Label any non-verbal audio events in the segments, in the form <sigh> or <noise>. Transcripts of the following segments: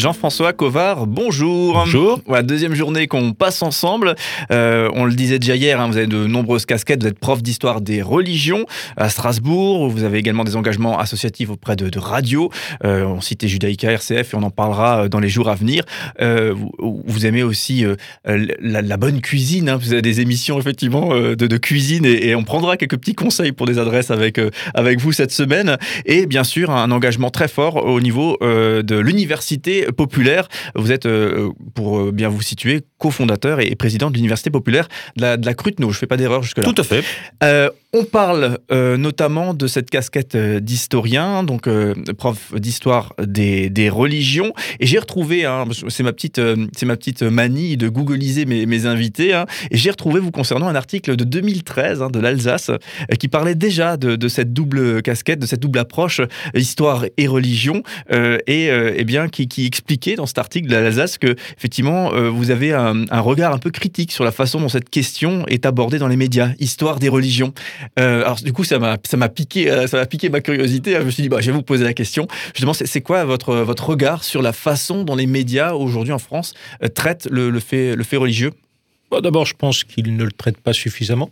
Jean-François Covard, bonjour. Bonjour. Voilà, deuxième journée qu'on passe ensemble. Euh, on le disait déjà hier, hein, vous avez de nombreuses casquettes. Vous êtes prof d'histoire des religions à Strasbourg. Vous avez également des engagements associatifs auprès de, de radio. Euh, on citait Judaïka, RCF et on en parlera euh, dans les jours à venir. Euh, vous, vous, aimez aussi la, la, bonne cuisine. Hein. Vous avez des émissions effectivement de, de, cuisine et, et, on prendra quelques petits conseils pour des adresses avec, avec vous cette semaine. Et bien sûr, un engagement très fort au niveau de l'université populaire. Vous êtes, euh, pour bien vous situer, cofondateur et président de l'Université populaire de la, de la Cruteno. Je ne fais pas d'erreur jusque-là. Tout à fait. Euh, on parle euh, notamment de cette casquette d'historien, donc euh, prof d'histoire des, des, religions. Et j'ai retrouvé, hein, c'est ma petite, euh, c'est ma petite manie de googliser mes, mes invités. Hein, et j'ai retrouvé vous concernant un article de 2013 hein, de l'Alsace qui parlait déjà de, de, cette double casquette, de cette double approche histoire et religion, et eh bien qui, qui, expliquait dans cet article de l'Alsace que effectivement vous avez un, regard un peu critique sur la façon dont cette question est abordée dans les médias, histoire des religions. Euh, alors du coup, ça m'a piqué euh, ça piqué ma curiosité. Je me suis dit bah je vais vous poser la question. Justement, c'est quoi votre votre regard sur la façon dont les médias aujourd'hui en France euh, traitent le, fait le fait religieux? Bon, D'abord, je pense qu'ils ne le traitent pas suffisamment.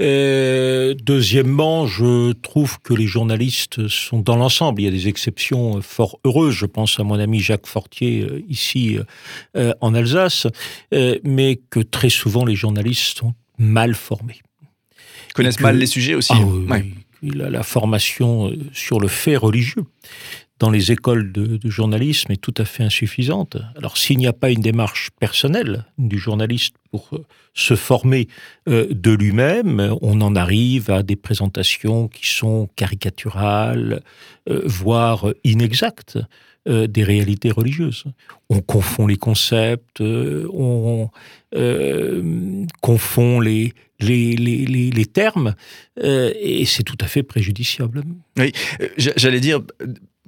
Euh, deuxièmement, je trouve que les journalistes sont dans l'ensemble. Il y a des exceptions fort heureuses. Je pense à mon ami Jacques Fortier euh, ici euh, en Alsace, euh, mais que très souvent les journalistes sont mal formés. Ils connaissent que, mal les sujets aussi. Ah, oui, ouais. la, la, formation sur le fait religieux dans les écoles de, journalisme est tout à fait insuffisante. Alors s'il n'y a pas une démarche personnelle du journaliste pour euh, se former euh, de lui-même, on en arrive à des présentations qui sont caricaturales, euh, voire inexactes des réalités religieuses. On confond les concepts, on confond les, les termes, et c'est tout à fait préjudiciable. Oui, j'allais dire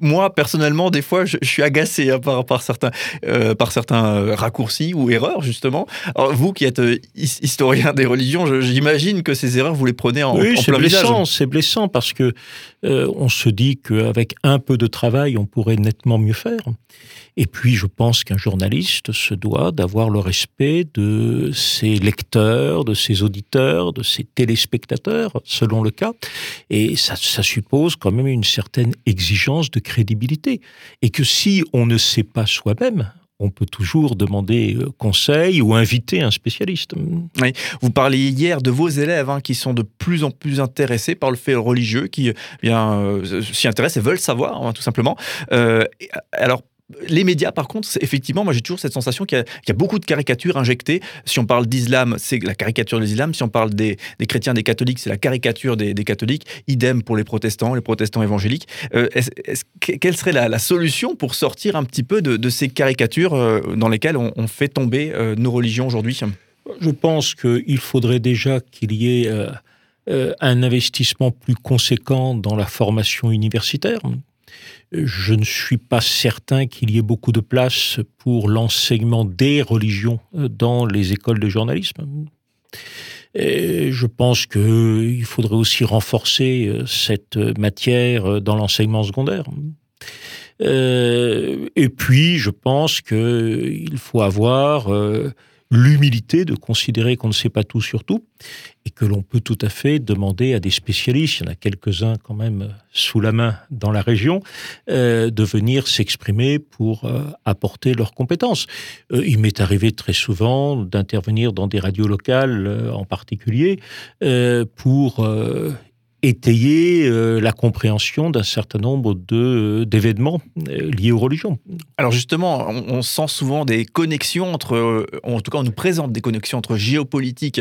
moi personnellement des fois je, je suis agacé hein, par, par certains euh, par certains raccourcis ou erreurs justement. Alors, vous qui êtes euh, historien des religions j'imagine que ces erreurs vous les prenez en, oui, en plein blessant c'est blessant parce que euh, on se dit qu'avec un peu de travail on pourrait nettement mieux faire. Et puis je pense qu'un journaliste se doit d'avoir le respect de ses lecteurs de ses auditeurs de ses téléspectateurs selon le cas. Et ça, ça suppose quand même une certaine exigence de crédibilité et que si on ne sait pas soi-même, on peut toujours demander euh, conseil ou inviter un spécialiste. Vous parliez hier de vos élèves hein, qui sont de plus en plus intéressés par le fait religieux, qui eh bien euh, s'y intéressent et veulent savoir, hein, tout simplement. Euh, alors les médias, par contre, effectivement, moi j'ai toujours cette sensation qu'il y, a beaucoup de caricatures injectées. Si on parle d'islam, c'est la caricature de l'islam. Si on parle des, des, chrétiens, des catholiques, c'est la caricature des, des, catholiques. Idem pour les protestants, les protestants évangéliques. Euh, quelle serait la, solution pour sortir un petit peu de, ces caricatures euh, dans lesquelles on, fait tomber euh, nos religions aujourd'hui? Je pense qu'il faudrait déjà qu'il y ait un investissement plus conséquent dans la formation universitaire je ne suis pas certain qu'il y ait beaucoup de place pour l'enseignement des religions euh, dans les écoles de journalisme. Et je pense qu'il faudrait aussi renforcer euh, cette matière euh, dans l'enseignement secondaire. Et puis, je pense qu'il faut avoir l'humilité de considérer qu'on ne sait pas tout sur tout et que l'on peut tout à fait demander à des spécialistes, il y en a quelques-uns quand même sous la main dans la région, euh, de venir s'exprimer pour euh, apporter leurs compétences. Euh, il m'est arrivé très souvent d'intervenir dans des radios locales euh, en particulier euh, pour euh, étayer euh, la compréhension d'un certain nombre d'événements euh, liés aux religions. Alors justement, on, on sent souvent des connexions entre, euh, en tout cas on nous présente des connexions entre géopolitique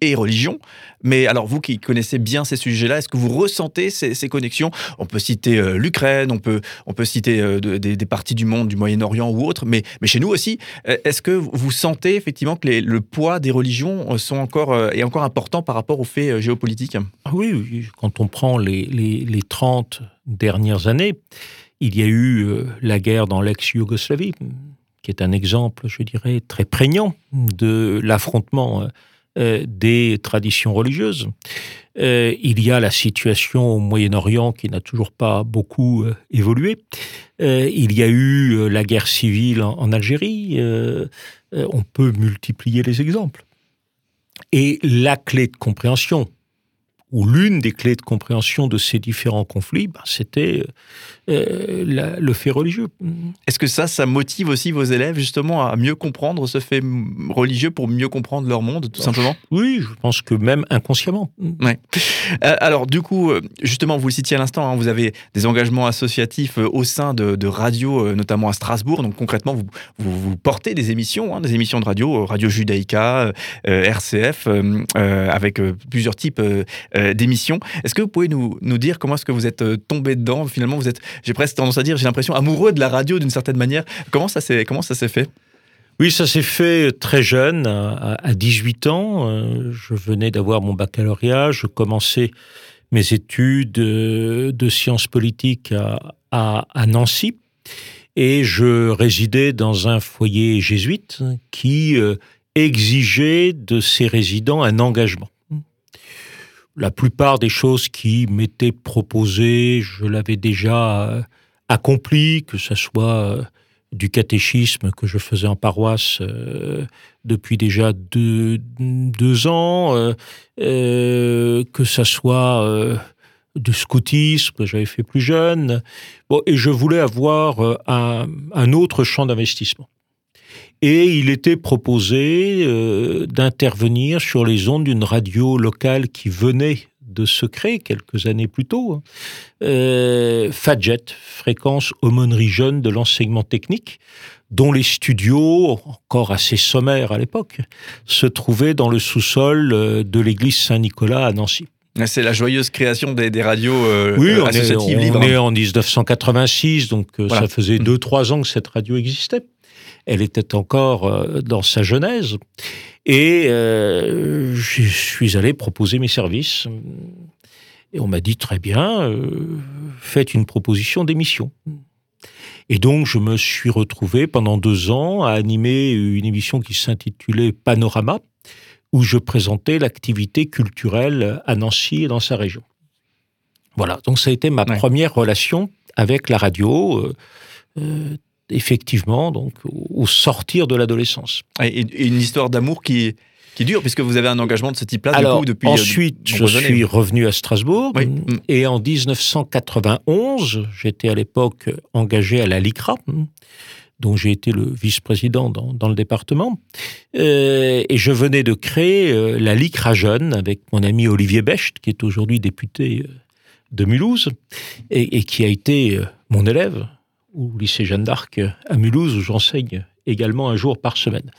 et religion. Mais alors, vous qui connaissez bien ces sujets-là, est-ce que vous ressentez ces, connexions? On peut citer euh, l'Ukraine, on peut, on peut citer euh, de, des, parties du monde, du Moyen-Orient ou autre, mais, mais chez nous aussi, euh, est-ce que vous sentez effectivement que le poids des religions sont encore, est encore important par rapport aux faits géopolitiques? Ah oui, quand on prend les, les, les 30 dernières années, il y a eu la guerre dans l'ex-Yougoslavie, qui est un exemple, je dirais, très prégnant de l'affrontement euh, des traditions religieuses. il y a la situation au Moyen-Orient qui n'a toujours pas beaucoup évolué. il y a eu la guerre civile en Algérie. on peut multiplier les exemples. Et la clé de compréhension, ou l'une des clés de compréhension de ces différents conflits, ben, c'était euh, le fait religieux. Est-ce que ça, ça motive aussi vos élèves justement à mieux comprendre ce fait religieux pour mieux comprendre leur monde, tout simplement? Oui, je pense que même inconsciemment. Ouais. Euh, alors du coup, euh, justement, vous le citiez à l'instant, hein, vous avez des engagements associatifs au sein de, de radio, notamment à Strasbourg. Donc concrètement, vous, vous, portez des émissions, hein, des émissions de radio, Radio Judaïka, RCF, avec plusieurs types euh, d'émissions. Est-ce que vous pouvez nous, nous dire comment est-ce que vous êtes euh, tombé dedans? Finalement, vous êtes, j'ai presque tendance à dire, j'ai l'impression, amoureux de la radio d'une certaine manière. Comment ça s'est, comment ça s'est fait? Oui, ça s'est fait très jeune, à 18 ans. Euh, je venais d'avoir mon baccalauréat, je commençais mes études de sciences politiques à, Nancy et je résidais dans un foyer jésuite qui exigeait de ses résidents un engagement la plupart des choses qui m'étaient proposées, je l'avais déjà euh, accompli, que ce soit euh, du catéchisme que je faisais en paroisse euh, depuis déjà deux, ans, que ce soit du scoutisme que j'avais fait plus jeune. Bon, et je voulais avoir un autre champ d'investissement et il était proposé euh, d'intervenir sur les ondes d'une radio locale qui venait de se créer quelques années plus tôt, hein. euh, Fadjet, fréquence aumônerie jeune de l'enseignement technique, dont les studios, encore assez sommaires à l'époque, se trouvaient dans le sous-sol euh, de l'église Saint-Nicolas à Nancy. C'est la joyeuse création des, radios oui, on est, on est en 1986, donc ça faisait 2-3 ans que cette radio existait elle était encore euh, dans sa genèse. Et euh, je suis allé proposer mes services. Et on m'a dit très bien, euh, faites une proposition d'émission. Et donc, je me suis retrouvé pendant deux ans à animer une émission qui s'intitulait Panorama, où je présentais l'activité culturelle à Nancy et dans sa région. Voilà, donc ça a été ma première relation avec la radio, effectivement, donc, au sortir de l'adolescence. Et, une histoire d'amour qui, qui dure, puisque vous avez un engagement de ce type-là Alors, depuis. Euh, ensuite, je suis revenu à Strasbourg, et en 1991, j'étais à l'époque engagé à la LICRA, dont j'ai été le vice-président dans, le département, euh, et je venais de créer euh, la LICRA Jeune avec mon ami Olivier Becht, qui est aujourd'hui député de Mulhouse, et qui a été mon élève au lycée Jeanne d'Arc à Mulhouse, où j'enseigne également un jour par semaine.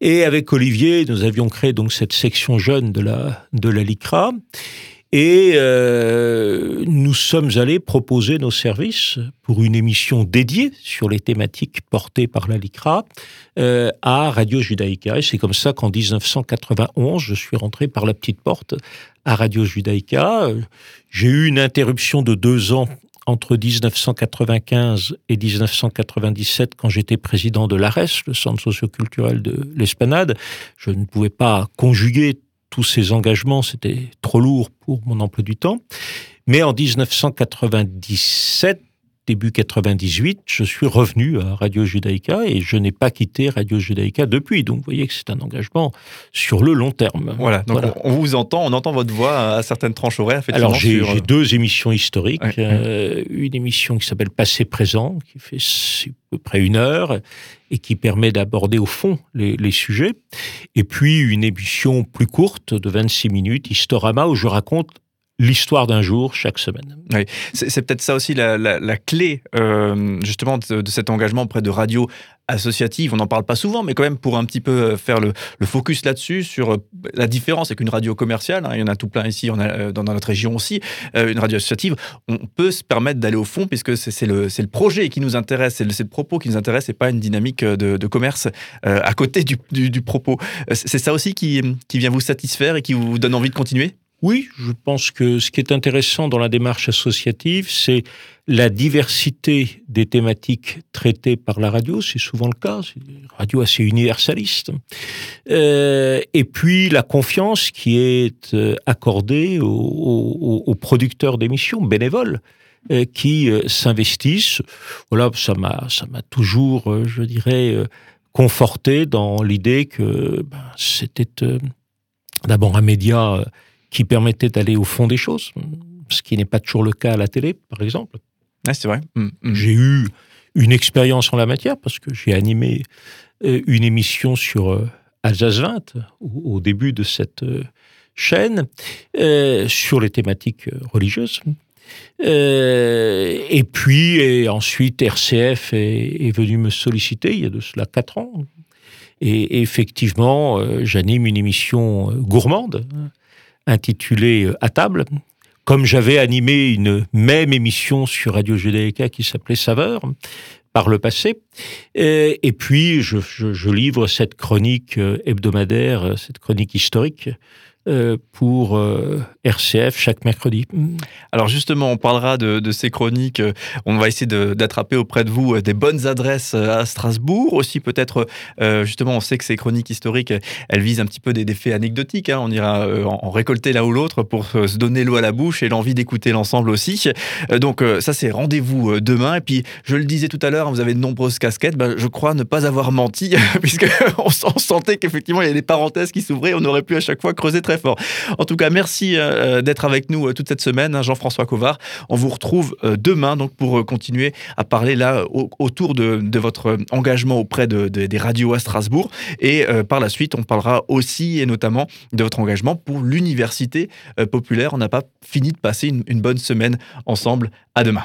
Et avec Olivier, nous avions créé donc cette section jeune de la, de la LICRA. Et euh, nous sommes allés proposer nos services pour une émission dédiée sur les thématiques portées par la LICRA euh, à Radio Judaïka. Et c'est comme ça qu'en 1991, je suis rentré par la petite porte à Radio Judaïka. J'ai eu une interruption de deux ans entre 1995 et 1997, quand j'étais président de l'ARES, le centre socioculturel de l'Esplanade, je ne pouvais pas conjuguer tous ces engagements, c'était trop lourd pour mon emploi du temps. Mais en 1997, début 98, je suis revenu à Radio Judaïka et je n'ai pas quitté Radio Judaïka depuis. Donc vous voyez que c'est un engagement sur le long terme. Voilà, donc On, vous entend, on entend votre voix à certaines tranches horaires. Alors j'ai deux émissions historiques. Euh, une émission qui s'appelle Passé Présent, qui fait à peu près une heure et qui permet d'aborder au fond les, les, sujets. Et puis une émission plus courte de 26 minutes, Historama, où je raconte l'histoire d'un jour chaque semaine. C'est peut-être ça aussi la, clé euh, justement de, cet engagement auprès de radio associative. On n'en parle pas souvent, mais quand même pour un petit peu euh, faire le, focus là-dessus, sur euh, la différence avec une radio commerciale, hein, il y en a tout plein ici, dans notre région aussi, une radio associative, on peut se permettre d'aller au fond puisque c'est le, projet qui nous intéresse, c'est le, propos qui nous intéresse et pas une dynamique de, commerce à côté du, propos. C'est ça aussi qui vient vous satisfaire et qui vous donne envie de continuer? Oui, je pense que ce qui est intéressant dans la démarche associative, c'est la diversité des thématiques traitées par la radio, c'est souvent le cas, c'est une radio assez universaliste. Euh, et puis la confiance qui est euh, accordée aux, producteurs d'émissions bénévoles euh, qui s'investissent. Voilà, ça m'a, toujours, je dirais, conforté dans l'idée que ben, c'était d'abord un média qui permettait d'aller au fond des choses, ce qui n'est pas toujours le cas à la télé, par exemple. c'est vrai. Mm, mm. J'ai eu une expérience en la matière parce que j'ai animé euh, une émission sur euh, Alsace 20 au, début de cette euh, chaîne sur les thématiques religieuses. et puis, et ensuite, RCF est, est, venu me solliciter il y a de cela quatre ans. Et effectivement, j'anime une émission gourmande intitulé euh, À table, comme j'avais animé une même émission sur Radio Judaïka qui s'appelait Saveur par le passé. Et, puis, je, livre cette chronique euh, hebdomadaire, cette chronique historique euh, pour euh, RCF chaque mercredi. Alors justement, on parlera de, ces chroniques. Euh, on va essayer d'attraper auprès de vous des bonnes adresses à Strasbourg. Aussi peut-être, justement, on sait que ces chroniques historiques, elles visent un petit peu des, faits anecdotiques. Hein. On ira en, récolter l'un ou l'autre pour se donner l'eau à la bouche et l'envie d'écouter l'ensemble aussi. Donc ça, c'est rendez-vous demain. Et puis, je le disais tout à l'heure, vous avez de nombreuses casquettes. Ben, je crois ne pas avoir menti, <laughs> puisque <laughs> on, sentait qu'effectivement, il y a des parenthèses qui s'ouvraient. On aurait pu à chaque fois creuser très fort. En tout cas, merci euh, euh, d'être avec nous euh, toute cette semaine, hein, Jean-François Covard. On vous retrouve demain donc pour continuer à parler là autour de, votre engagement auprès des radios à Strasbourg. Et par la suite, on parlera aussi et notamment de votre engagement pour l'université populaire. On n'a pas fini de passer une, une bonne semaine ensemble. À demain.